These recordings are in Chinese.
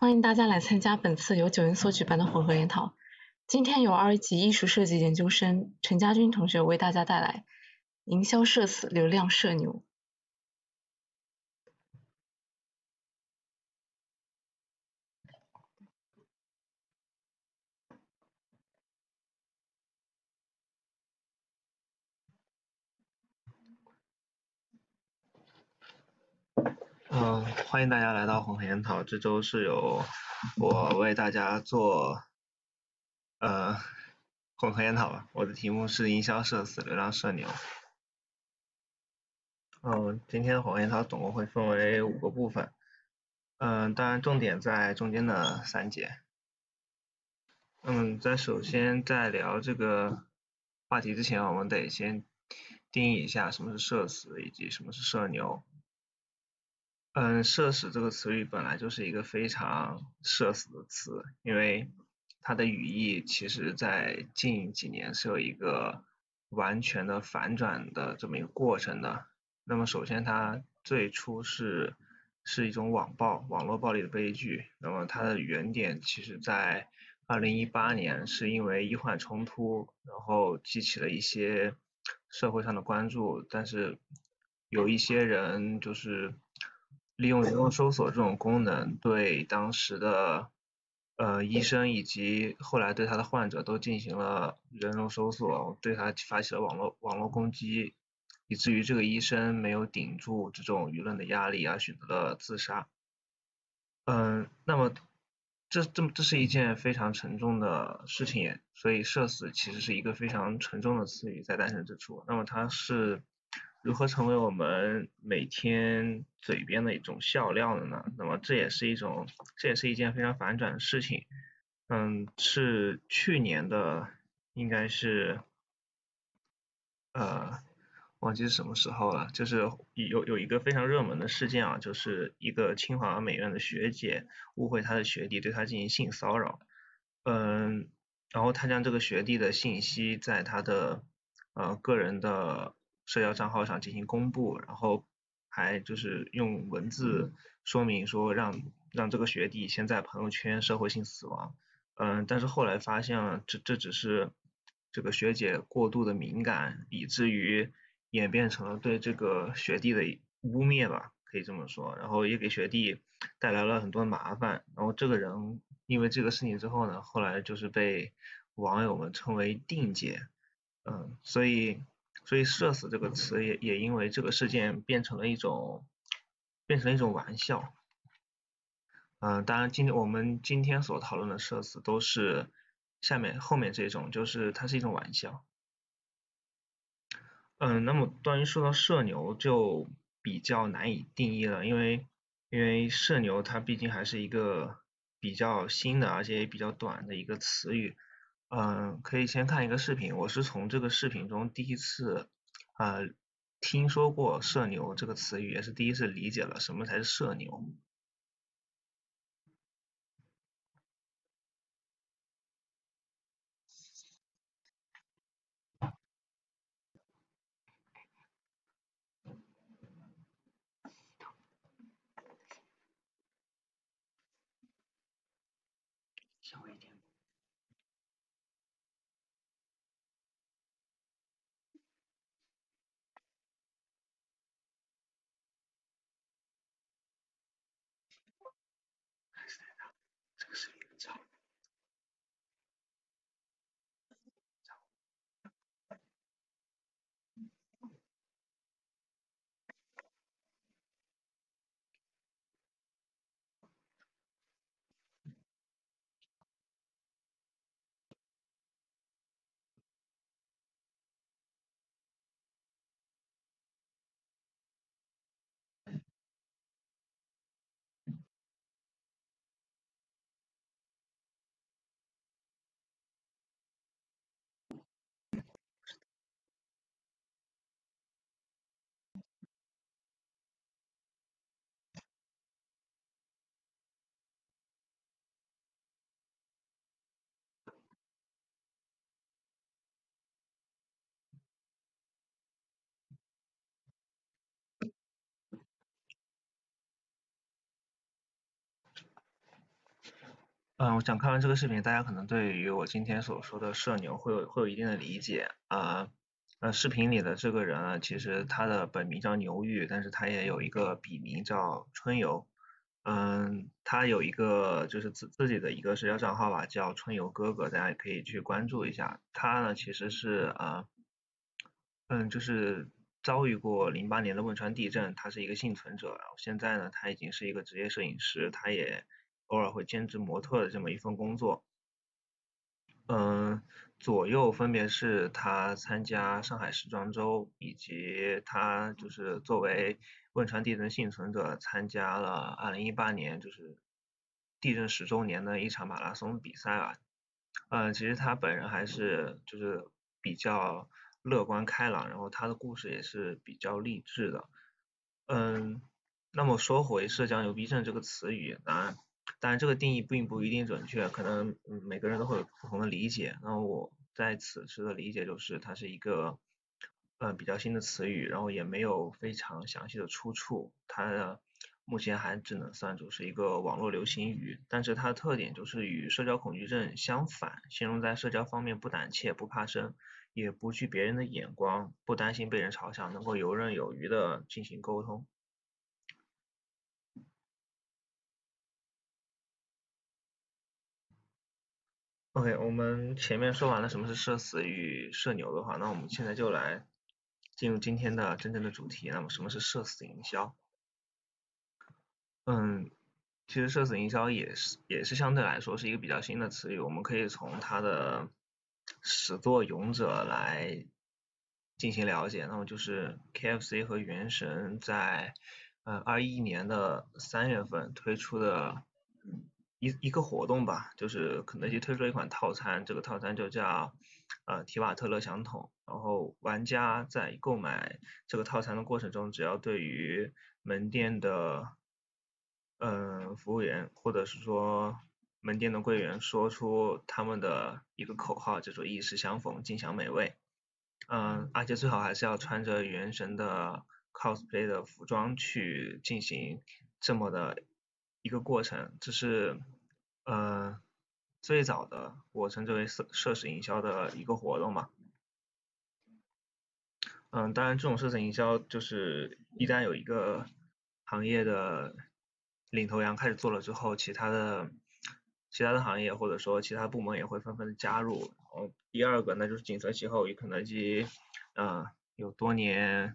欢迎大家来参加本次由九云所举办的混合研讨。今天由二级艺术设计研究生陈家军同学为大家带来“营销社死，流量社牛”。嗯，欢迎大家来到混合研讨。这周是由我为大家做呃混合研讨吧。我的题目是营销社死，流量社牛。嗯，今天的混合研讨总共会分为五个部分。嗯，当然重点在中间的三节。嗯，在首先在聊这个话题之前，我们得先定义一下什么是社死以及什么是社牛。嗯，社死这个词语本来就是一个非常社死的词，因为它的语义其实在近几年是有一个完全的反转的这么一个过程的。那么首先它最初是是一种网暴、网络暴力的悲剧。那么它的原点其实在二零一八年，是因为医患冲突，然后激起了一些社会上的关注，但是有一些人就是。利用人肉搜索这种功能，对当时的呃医生以及后来对他的患者都进行了人肉搜索，对他发起了网络网络攻击，以至于这个医生没有顶住这种舆论的压力而选择了自杀。嗯，那么这这么这是一件非常沉重的事情，所以社死其实是一个非常沉重的词语在诞生之初。那么它是。如何成为我们每天嘴边的一种笑料的呢？那么这也是一种，这也是一件非常反转的事情。嗯，是去年的，应该是，呃，忘记是什么时候了。就是有有一个非常热门的事件啊，就是一个清华美院的学姐误会她的学弟对她进行性骚扰。嗯，然后她将这个学弟的信息在她的呃个人的。社交账号上进行公布，然后还就是用文字说明说让让这个学弟先在朋友圈社会性死亡，嗯，但是后来发现了这这只是这个学姐过度的敏感，以至于演变成了对这个学弟的污蔑吧，可以这么说，然后也给学弟带来了很多麻烦，然后这个人因为这个事情之后呢，后来就是被网友们称为定姐，嗯，所以。所以“社死”这个词也也因为这个事件变成了一种变成了一种玩笑。嗯，当然，今天我们今天所讨论的“社死”都是下面后面这种，就是它是一种玩笑。嗯，那么关于说到“社牛”就比较难以定义了，因为因为“社牛”它毕竟还是一个比较新的而且也比较短的一个词语。嗯，可以先看一个视频，我是从这个视频中第一次呃听说过社牛这个词语，也是第一次理解了什么才是社牛。稍微一点。time. 嗯，我想看完这个视频，大家可能对于我今天所说的社牛会有会有一定的理解啊。呃，视频里的这个人啊，其实他的本名叫牛玉，但是他也有一个笔名叫春游。嗯，他有一个就是自自己的一个社交账号吧，叫春游哥哥，大家也可以去关注一下。他呢，其实是啊，嗯，就是遭遇过零八年的汶川地震，他是一个幸存者。现在呢，他已经是一个职业摄影师，他也。偶尔会兼职模特的这么一份工作，嗯，左右分别是他参加上海时装周，以及他就是作为汶川地震幸存者参加了二零一八年就是地震十周年的一场马拉松比赛吧。嗯，其实他本人还是就是比较乐观开朗，然后他的故事也是比较励志的。嗯，那么说回社交牛逼症这个词语，当然。当然，这个定义并不一定准确，可能每个人都会有不同的理解。那我在此时的理解就是，它是一个呃比较新的词语，然后也没有非常详细的出处。它目前还只能算作是一个网络流行语，但是它的特点就是与社交恐惧症相反，形容在社交方面不胆怯、不怕生，也不惧别人的眼光，不担心被人嘲笑，能够游刃有余的进行沟通。OK，我们前面说完了什么是社死与社牛的话，那我们现在就来进入今天的真正的主题。那么什么是社死营销？嗯，其实社死营销也是也是相对来说是一个比较新的词语。我们可以从它的始作俑者来进行了解。那么就是 KFC 和原神在呃二一年的三月份推出的。一一个活动吧，就是肯德基推出了一款套餐，这个套餐就叫呃提瓦特乐享桶，然后玩家在购买这个套餐的过程中，只要对于门店的嗯服务员或者是说门店的柜员说出他们的一个口号，叫做一时相逢，尽享美味，嗯，而且最好还是要穿着原神的 cosplay 的服装去进行这么的。一个过程，这是呃最早的我称之为社社死营销的一个活动嘛。嗯，当然这种社死营销就是一旦有一个行业的领头羊开始做了之后，其他的其他的行业或者说其他部门也会纷纷的加入。嗯第二个那就是紧随其后，与肯德基嗯有多年。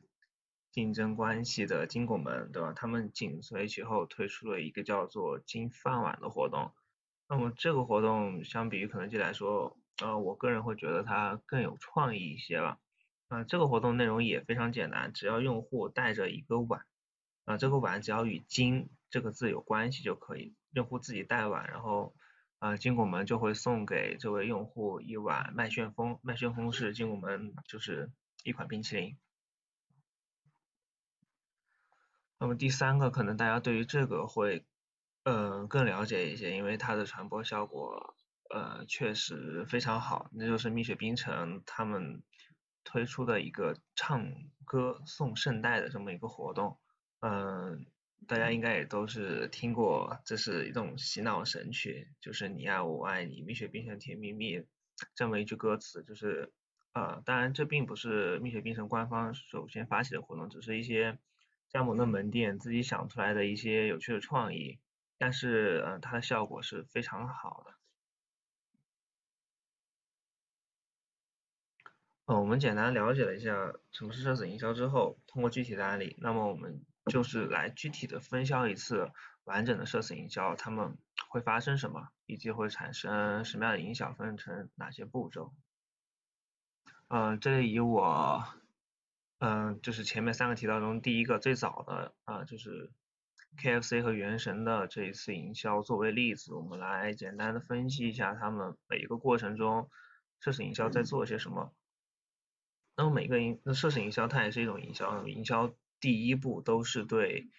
竞争关系的金拱门，对吧？他们紧随其后推出了一个叫做“金饭碗”的活动。那么这个活动相比于肯德基来说，呃，我个人会觉得它更有创意一些吧。啊，这个活动内容也非常简单，只要用户带着一个碗，啊，这个碗只要与“金”这个字有关系就可以，用户自己带碗，然后啊，金拱门就会送给这位用户一碗麦旋风。麦旋风是金拱门就是一款冰淇淋。那么第三个可能大家对于这个会呃更了解一些，因为它的传播效果呃确实非常好，那就是蜜雪冰城他们推出的一个唱歌送圣代的这么一个活动，嗯，大家应该也都是听过，这是一种洗脑神曲，就是你爱我爱你，蜜雪冰城甜蜜蜜这么一句歌词，就是呃当然这并不是蜜雪冰城官方首先发起的活动，只是一些。加盟的门店自己想出来的一些有趣的创意，但是呃它的效果是非常好的。呃，我们简单了解了一下什么是社死营销之后，通过具体的案例，那么我们就是来具体的分销一次完整的社死营销，他们会发生什么，以及会产生什么样的影响，分成哪些步骤。嗯，这里以我。嗯，就是前面三个提到中第一个最早的啊，就是 KFC 和原神的这一次营销作为例子，我们来简单的分析一下他们每一个过程中社死营销在做些什么。那么每个营那社死营销它也是一种营销，营销第一步都是对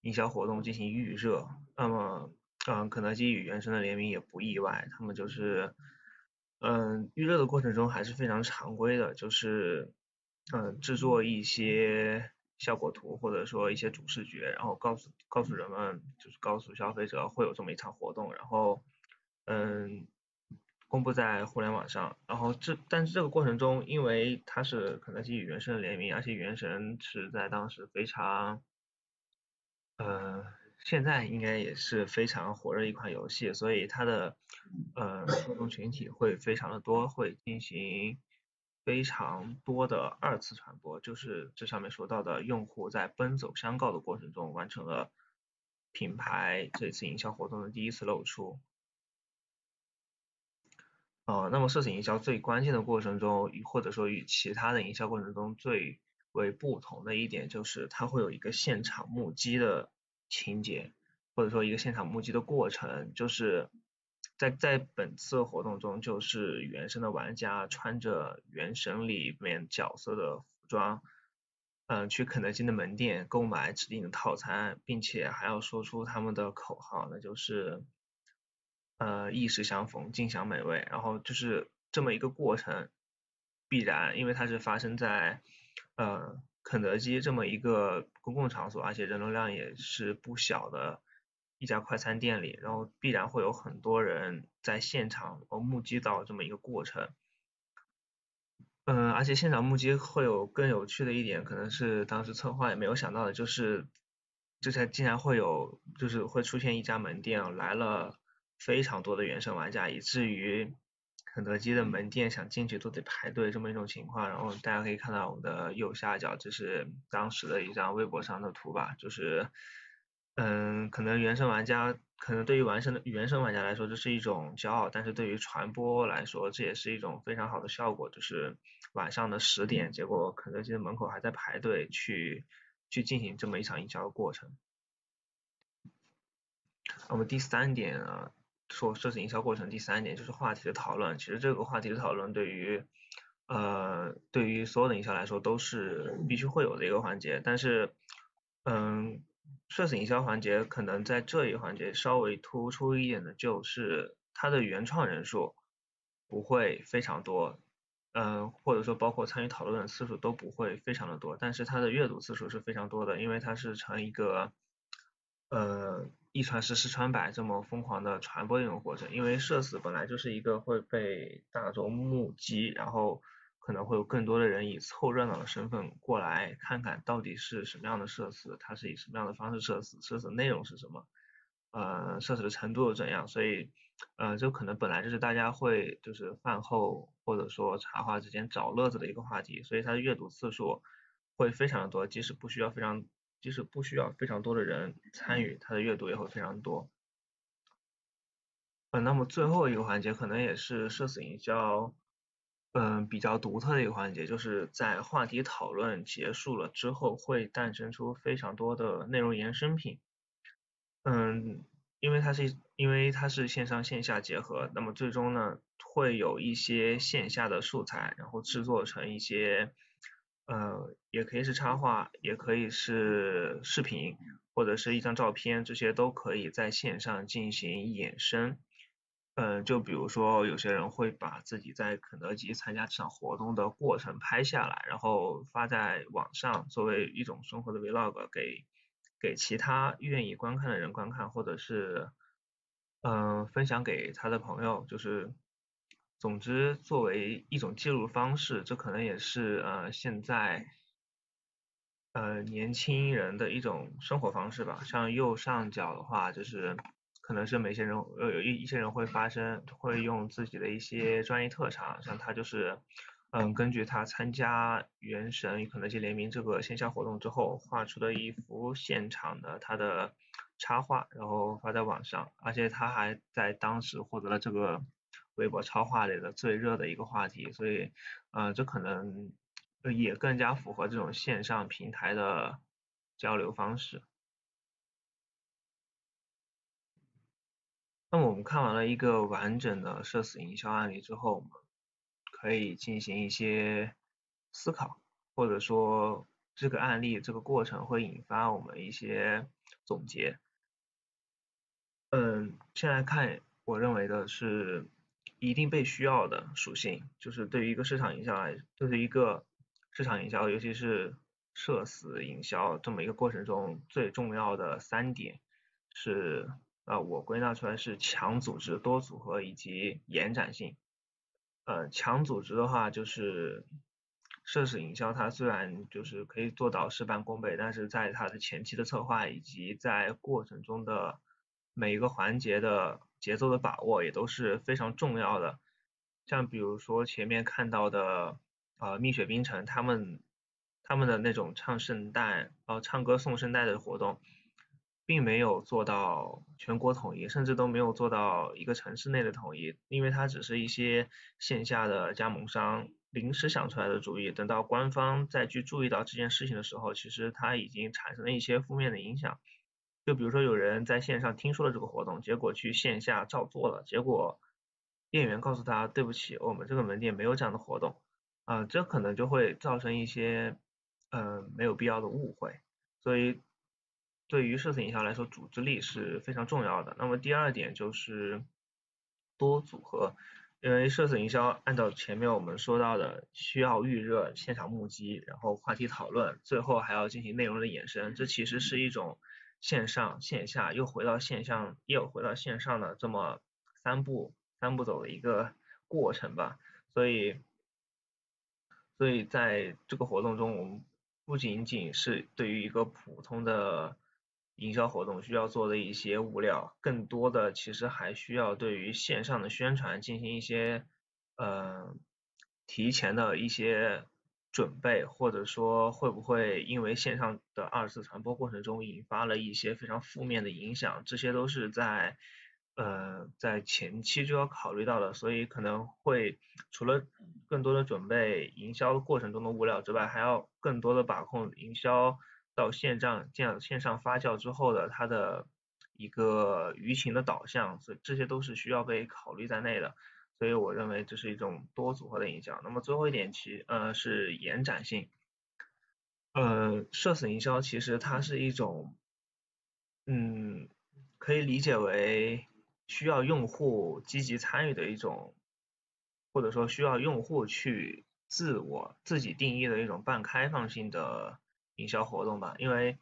营销活动进行预热。那么嗯，肯德基与原神的联名也不意外，他们就是嗯预热的过程中还是非常常规的，就是。嗯，制作一些效果图或者说一些主视觉，然后告诉告诉人们，就是告诉消费者会有这么一场活动，然后嗯，公布在互联网上，然后这但是这个过程中，因为它是肯德基与原神的联名，而且原神是在当时非常，呃，现在应该也是非常火热一款游戏，所以它的呃受众群体会非常的多，会进行非常多的二次传播，就是这上面说到的用户在奔走相告的过程中完成了品牌这次营销活动的第一次露出。呃，那么社死营销最关键的过程中，或者说与其他的营销过程中最为不同的一点，就是它会有一个现场目击的情节，或者说一个现场目击的过程，就是在在本次活动中，就是原神的玩家穿着原神里面角色的服装，嗯，去肯德基的门店购买指定的套餐，并且还要说出他们的口号，那就是。呃，意时相逢，尽享美味，然后就是这么一个过程，必然，因为它是发生在呃肯德基这么一个公共场所，而且人流量也是不小的一家快餐店里，然后必然会有很多人在现场哦目击到这么一个过程。嗯，而且现场目击会有更有趣的一点，可能是当时策划也没有想到的，就是这才竟然会有，就是会出现一家门店来了。非常多的原神玩家，以至于肯德基的门店想进去都得排队这么一种情况。然后大家可以看到我们的右下角，这是当时的一张微博上的图吧，就是嗯，可能原生玩家，可能对于完生的原生玩家来说这是一种骄傲，但是对于传播来说这也是一种非常好的效果。就是晚上的十点，结果肯德基的门口还在排队去去进行这么一场营销的过程。那么第三点啊？说设计营销过程第三点就是话题的讨论，其实这个话题的讨论对于呃对于所有的营销来说都是必须会有的一个环节，但是嗯社死营销环节可能在这一环节稍微突出一点的就是它的原创人数不会非常多，嗯或者说包括参与讨论的次数都不会非常的多，但是它的阅读次数是非常多的，因为它是成一个呃。一传十，十传百，这么疯狂的传播一种过程，因为社死本来就是一个会被大众目击，然后可能会有更多的人以凑热闹的身份过来看看到底是什么样的社死，它是以什么样的方式社死，社死内容是什么，呃，社死的程度又怎样，所以，呃，就可能本来就是大家会就是饭后或者说茶话之间找乐子的一个话题，所以它的阅读次数会非常的多，即使不需要非常。即使不需要非常多的人参与，它的阅读也会非常多。嗯，那么最后一个环节可能也是社死营销，嗯，比较独特的一个环节，就是在话题讨论结束了之后，会诞生出非常多的内容延伸品。嗯，因为它是因为它是线上线下结合，那么最终呢，会有一些线下的素材，然后制作成一些。呃，也可以是插画，也可以是视频，或者是一张照片，这些都可以在线上进行衍生。嗯，就比如说有些人会把自己在肯德基参加这场活动的过程拍下来，然后发在网上，作为一种生活的 vlog，给给其他愿意观看的人观看，或者是嗯分享给他的朋友，就是。总之，作为一种记录方式，这可能也是呃现在呃年轻人的一种生活方式吧。像右上角的话，就是可能是某些人呃有一一些人会发生，会用自己的一些专业特长，像他就是嗯根据他参加原神与肯德基联名这个线下活动之后画出的一幅现场的他的插画，然后发在网上，而且他还在当时获得了这个。微博超话里的最热的一个话题，所以，呃，这可能也更加符合这种线上平台的交流方式。那么我们看完了一个完整的社死营销案例之后，我们可以进行一些思考，或者说这个案例这个过程会引发我们一些总结。嗯，先来看，我认为的是。一定被需要的属性，就是对于一个市场营销来，就是一个市场营销，尤其是社死营销这么一个过程中最重要的三点是啊，我归纳出来是强组织、多组合以及延展性。呃，强组织的话就是奢侈营销，它虽然就是可以做到事半功倍，但是在它的前期的策划以及在过程中的每一个环节的节奏的把握也都是非常重要的。像比如说前面看到的呃蜜雪冰城他们他们的那种唱圣诞呃唱歌送圣诞的活动。并没有做到全国统一，甚至都没有做到一个城市内的统一，因为它只是一些线下的加盟商临时想出来的主意。等到官方再去注意到这件事情的时候，其实它已经产生了一些负面的影响。就比如说有人在线上听说了这个活动，结果去线下照做了，结果店员告诉他对不起，我们这个门店没有这样的活动，啊，这可能就会造成一些嗯没有必要的误会，所以。对于社死营销来说，组织力是非常重要的。那么第二点就是多组合，因为社死营销按照前面我们说到的，需要预热、现场目击，然后话题讨论，最后还要进行内容的衍生，这其实是一种线上线下又回到线上又回到线上的这么三步三步走的一个过程吧。所以，所以在这个活动中，我们不仅仅是对于一个普通的营销活动需要做的一些物料，更多的其实还需要对于线上的宣传进行一些呃提前的一些准备，或者说会不会因为线上的二次传播过程中引发了一些非常负面的影响，这些都是在呃在前期就要考虑到的，所以可能会除了更多的准备营销过程中的物料之外，还要更多的把控营销。到线上这样线上发酵之后的它的一个舆情的导向，所以这些都是需要被考虑在内的。所以我认为这是一种多组合的营销。那么最后一点其呃是延展性，呃社死营销其实它是一种，嗯可以理解为需要用户积极参与的一种，或者说需要用户去自我自己定义的一种半开放性的。营销活动吧，因为，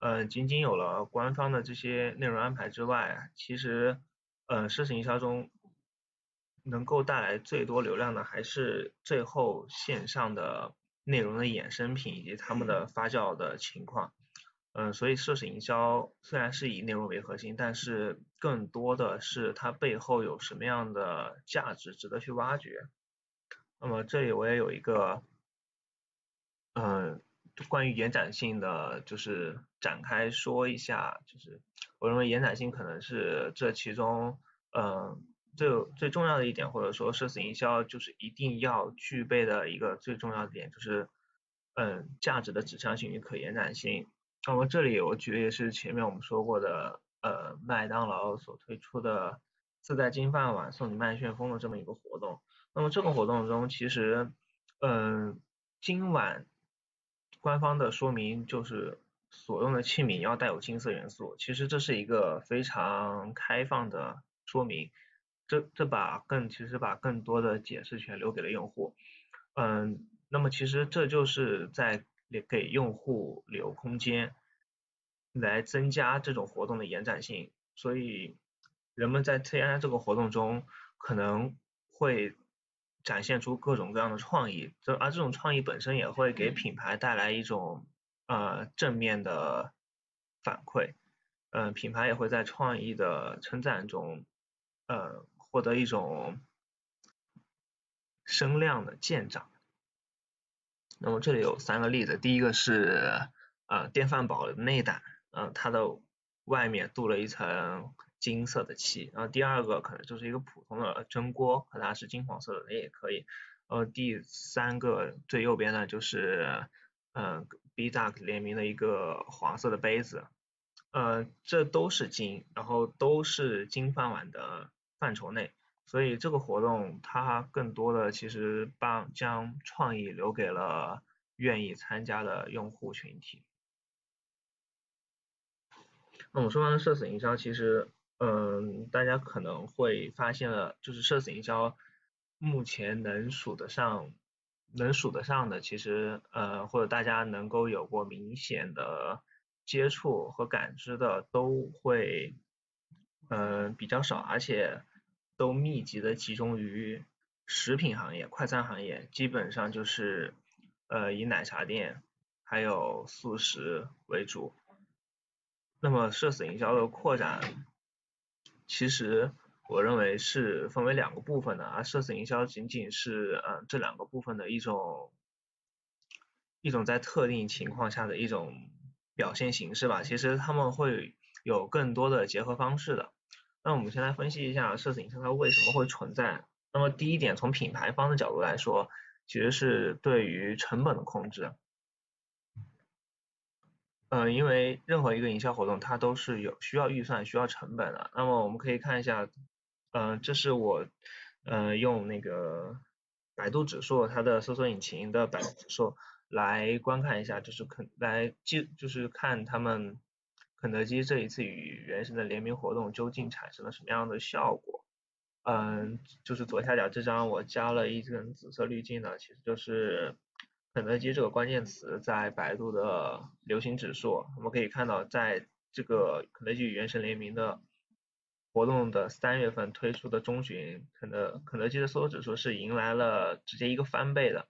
呃，仅仅有了官方的这些内容安排之外，其实，呃，社群营销中能够带来最多流量的还是最后线上的内容的衍生品以及他们的发酵的情况。嗯，所以社群营销虽然是以内容为核心，但是更多的是它背后有什么样的价值值得去挖掘。那么这里我也有一个，嗯。关于延展性的，就是展开说一下，就是我认为延展性可能是这其中，嗯，最最重要的一点，或者说社死营销就是一定要具备的一个最重要的点，就是嗯，价值的指向性与可延展性。那么这里我举例是前面我们说过的，呃，麦当劳所推出的自带金饭碗送你麦旋风的这么一个活动。那么这个活动中，其实，嗯，今晚。官方的说明就是所用的器皿要带有金色元素，其实这是一个非常开放的说明，这这把更其实把更多的解释权留给了用户，嗯，那么其实这就是在给用户留空间，来增加这种活动的延展性，所以人们在参加这个活动中可能会。展现出各种各样的创意，这而这种创意本身也会给品牌带来一种呃正面的反馈，嗯，品牌也会在创意的称赞中呃获得一种声量的见长。那么这里有三个例子，第一个是呃电饭煲的内胆，嗯，它的外面镀了一层。金色的漆，然后第二个可能就是一个普通的蒸锅，和它是金黄色的那也可以。呃，第三个最右边呢就是嗯，B Duck 联名的一个黄色的杯子，呃，这都是金，然后都是金饭碗的范畴内，所以这个活动它更多的其实帮将创意留给了愿意参加的用户群体。那我们说完了社死营销，其实。嗯，大家可能会发现了，就是社死营销目前能数得上，能数得上的，其实呃或者大家能够有过明显的接触和感知的，都会嗯比较少，而且都密集的集中于食品行业、快餐行业，基本上就是呃以奶茶店还有素食为主。那么社死营销的扩展，其实我认为是分为两个部分的，而社死营销仅仅是呃这两个部分的一种一种在特定情况下的一种表现形式吧。其实他们会有更多的结合方式的。那我们先来分析一下社死营销它为什么会存在。那么第一点，从品牌方的角度来说，其实是对于成本的控制。嗯，因为任何一个营销活动，它都是有需要预算、需要成本的。那么我们可以看一下，嗯，这是我嗯用那个百度指数它的搜索引擎的百度指数来观看一下，就是肯来记就是看他们肯德基这一次与原神的联名活动究竟产生了什么样的效果。嗯，就是左下角这张我加了一根紫色滤镜的，其实就是。肯德基这个关键词在百度的流行指数，我们可以看到，在这个肯德基与原神联名的活动的三月份推出的中旬，肯德肯德基的搜索指数是迎来了直接一个翻倍的。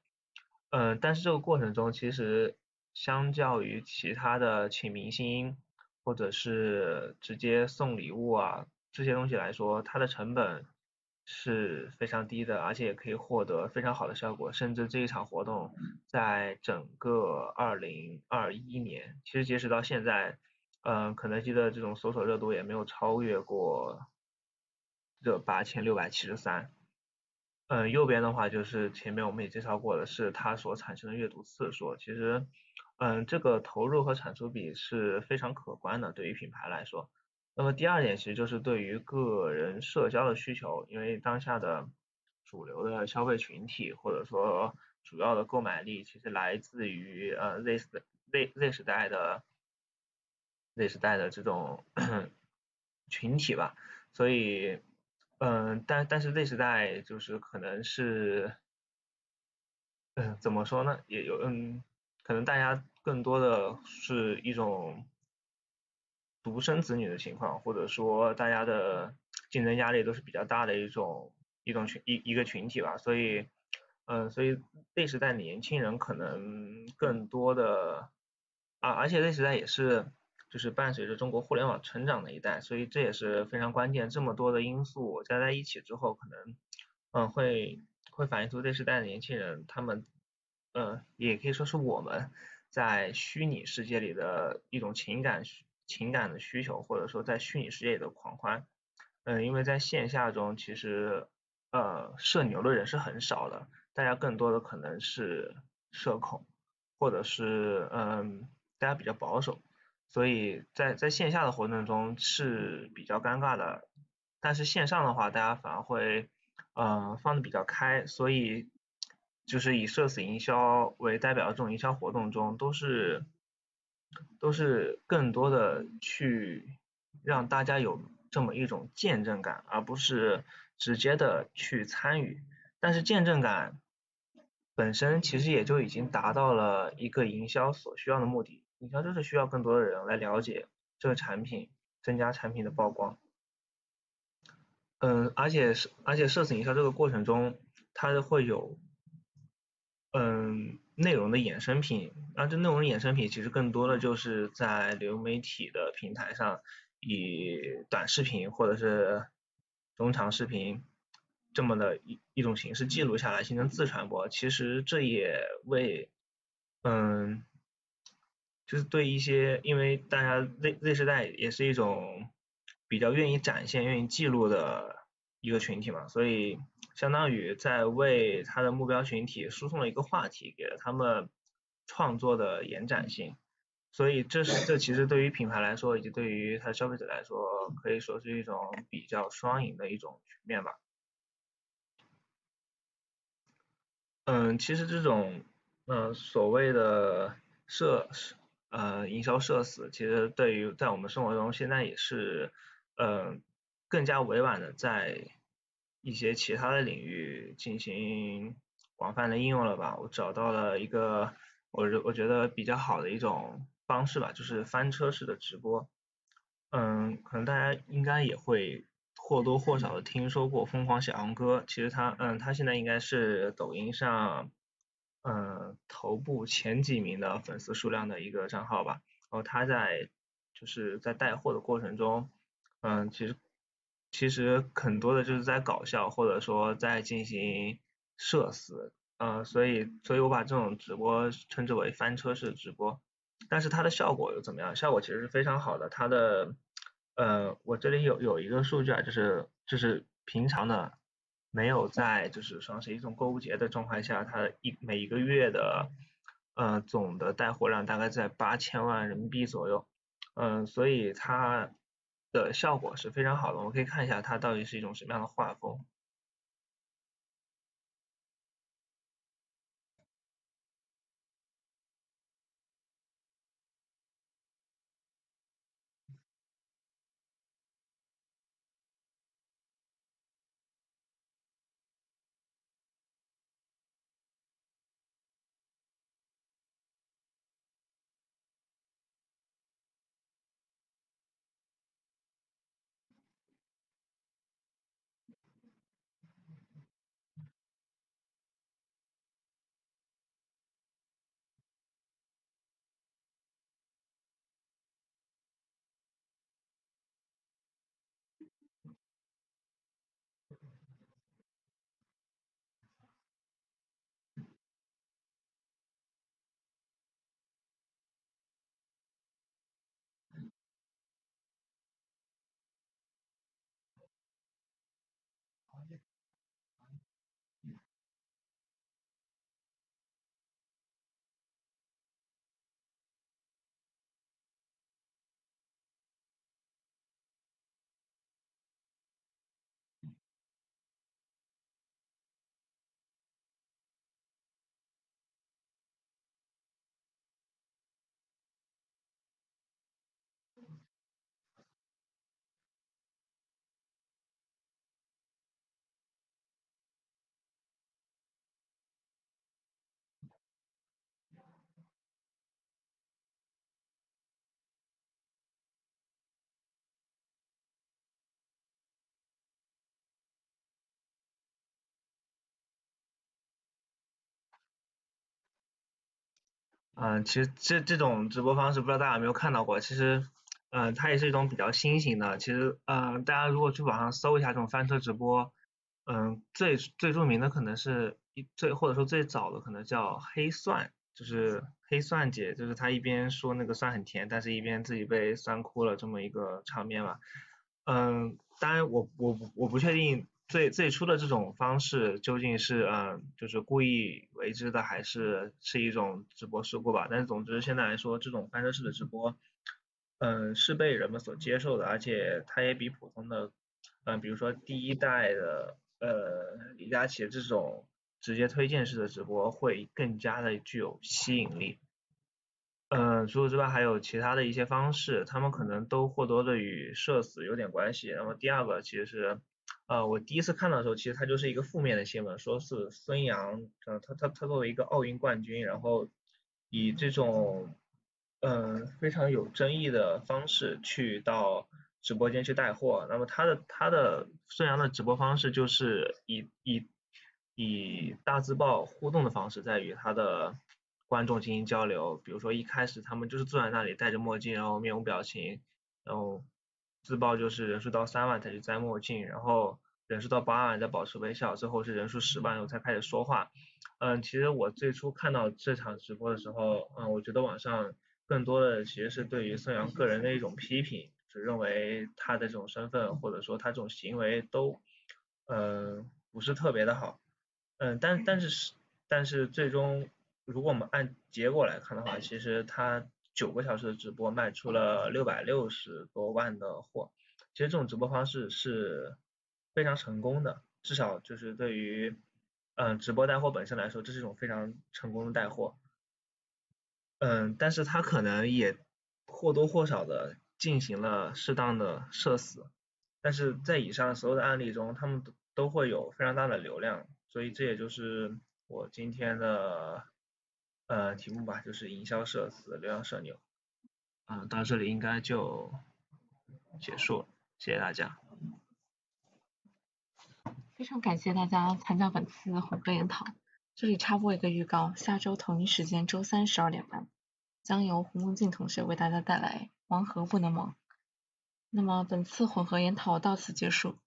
嗯，但是这个过程中，其实相较于其他的请明星或者是直接送礼物啊这些东西来说，它的成本。是非常低的，而且也可以获得非常好的效果，甚至这一场活动在整个二零二一年，其实截止到现在，嗯，肯德基的这种搜索热度也没有超越过这八千六百七十三。嗯，右边的话就是前面我们也介绍过的，是它所产生的阅读次数，其实，嗯，这个投入和产出比是非常可观的，对于品牌来说。那么第二点其实就是对于个人社交的需求，因为当下的主流的消费群体或者说主要的购买力其实来自于呃 Z 时 Z Z 时代的 Z 时代的这种 群体吧，所以嗯但但是 Z 时代就是可能是嗯怎么说呢也有嗯可能大家更多的是一种。独生子女的情况，或者说大家的竞争压力都是比较大的一种一种群一一个群体吧，所以嗯，所以 Z 时代年轻人可能更多的啊，而且 Z 时代也是就是伴随着中国互联网成长的一代，所以这也是非常关键。这么多的因素加在一起之后，可能嗯会会反映出这时代的年轻人他们嗯也可以说是我们在虚拟世界里的一种情感。情感的需求，或者说在虚拟世界里的狂欢，嗯，因为在线下中其实呃社牛的人是很少的，大家更多的可能是社恐，或者是嗯大家比较保守，所以在在线下的活动中是比较尴尬的，但是线上的话大家反而会嗯放的比较开，所以就是以社死营销为代表的这种营销活动中都是。都是更多的去让大家有这么一种见证感，而不是直接的去参与。但是见证感本身其实也就已经达到了一个营销所需要的目的。营销就是需要更多的人来了解这个产品，增加产品的曝光。嗯，而且是而且社死营销这个过程中，它会有嗯。内容的衍生品，那这内容的衍生品其实更多的就是在流媒体的平台上，以短视频或者是中长视频这么的一一种形式记录下来，形成自传播。其实这也为，嗯，就是对一些，因为大家 Z Z 时代也是一种比较愿意展现、愿意记录的一个群体嘛，所以。相当于在为他的目标群体输送了一个话题，给了他们创作的延展性，所以这是这其实对于品牌来说，以及对于他消费者来说，可以说是一种比较双赢的一种局面吧。嗯，其实这种嗯所谓的社呃营销社死，其实对于在我们生活中现在也是嗯更加委婉的在。一些其他的领域进行广泛的应用了吧？我找到了一个我我觉得比较好的一种方式吧，就是翻车式的直播。嗯，可能大家应该也会或多或少的听说过疯狂小杨哥，其实他，嗯，他现在应该是抖音上，嗯，头部前几名的粉丝数量的一个账号吧。然后他在就是在带货的过程中，嗯，其实其实很多的就是在搞笑，或者说在进行社死，嗯，所以所以我把这种直播称之为翻车式直播。但是它的效果又怎么样？效果其实是非常好的。它的，呃，我这里有有一个数据啊，就是就是平常的没有在就是双十一这种购物节的状态下，它一每一个月的，呃，总的带货量大概在八千万人民币左右，嗯，所以它的效果是非常好的。我们可以看一下它到底是一种什么样的画风。嗯，其实这这种直播方式不知道大家有没有看到过，其实，嗯，它也是一种比较新型的。其实，嗯，大家如果去网上搜一下这种翻车直播，嗯，最最著名的可能是一最或者说最早的可能叫黑蒜，就是黑蒜姐，就是她一边说那个蒜很甜，但是一边自己被酸哭了这么一个场面嘛。嗯，当然我我我不确定。最最初的这种方式究竟是嗯就是故意为之的还是是一种直播事故吧？但是总之现在来说，这种翻车式的直播，嗯是被人们所接受的，而且它也比普通的嗯比如说第一代的呃李佳琦这种直接推荐式的直播会更加的具有吸引力。嗯除此之外还有其他的一些方式，他们可能都或多的与社死有点关系。那么第二个其实是。呃，我第一次看到的时候，其实它就是一个负面的新闻，说是孙杨，呃，他他他作为一个奥运冠军，然后以这种嗯非常有争议的方式去到直播间去带货。那么他的他的孙杨的直播方式就是以以以大字报互动的方式在与他的观众进行交流。比如说一开始他们就是坐在那里戴着墨镜，然后面无表情，然后。自爆就是人数到三万才去摘墨镜，然后人数到八万再保持微笑，最后是人数十万后才开始说话。嗯，其实我最初看到这场直播的时候，嗯，我觉得网上更多的其实是对于孙杨个人的一种批评，就认为他的这种身份或者说他这种行为都，嗯，不是特别的好。嗯，但但是是但是最终如果我们按结果来看的话，其实他。九个小时的直播卖出了六百六十多万的货，其实这种直播方式是非常成功的，至少就是对于嗯直播带货本身来说，这是一种非常成功的带货。嗯，但是他可能也或多或少的进行了适当的社死，但是在以上所有的案例中，他们都都会有非常大的流量，所以这也就是我今天的。呃，题目吧，就是营销社死，流量社牛。嗯，到这里应该就结束了，谢谢大家。非常感谢大家参加本次混合研讨。这里插播一个预告，下周同一时间，周三十二点半，将由胡梦静同学为大家带来《王和不能忘》。那么本次混合研讨到此结束。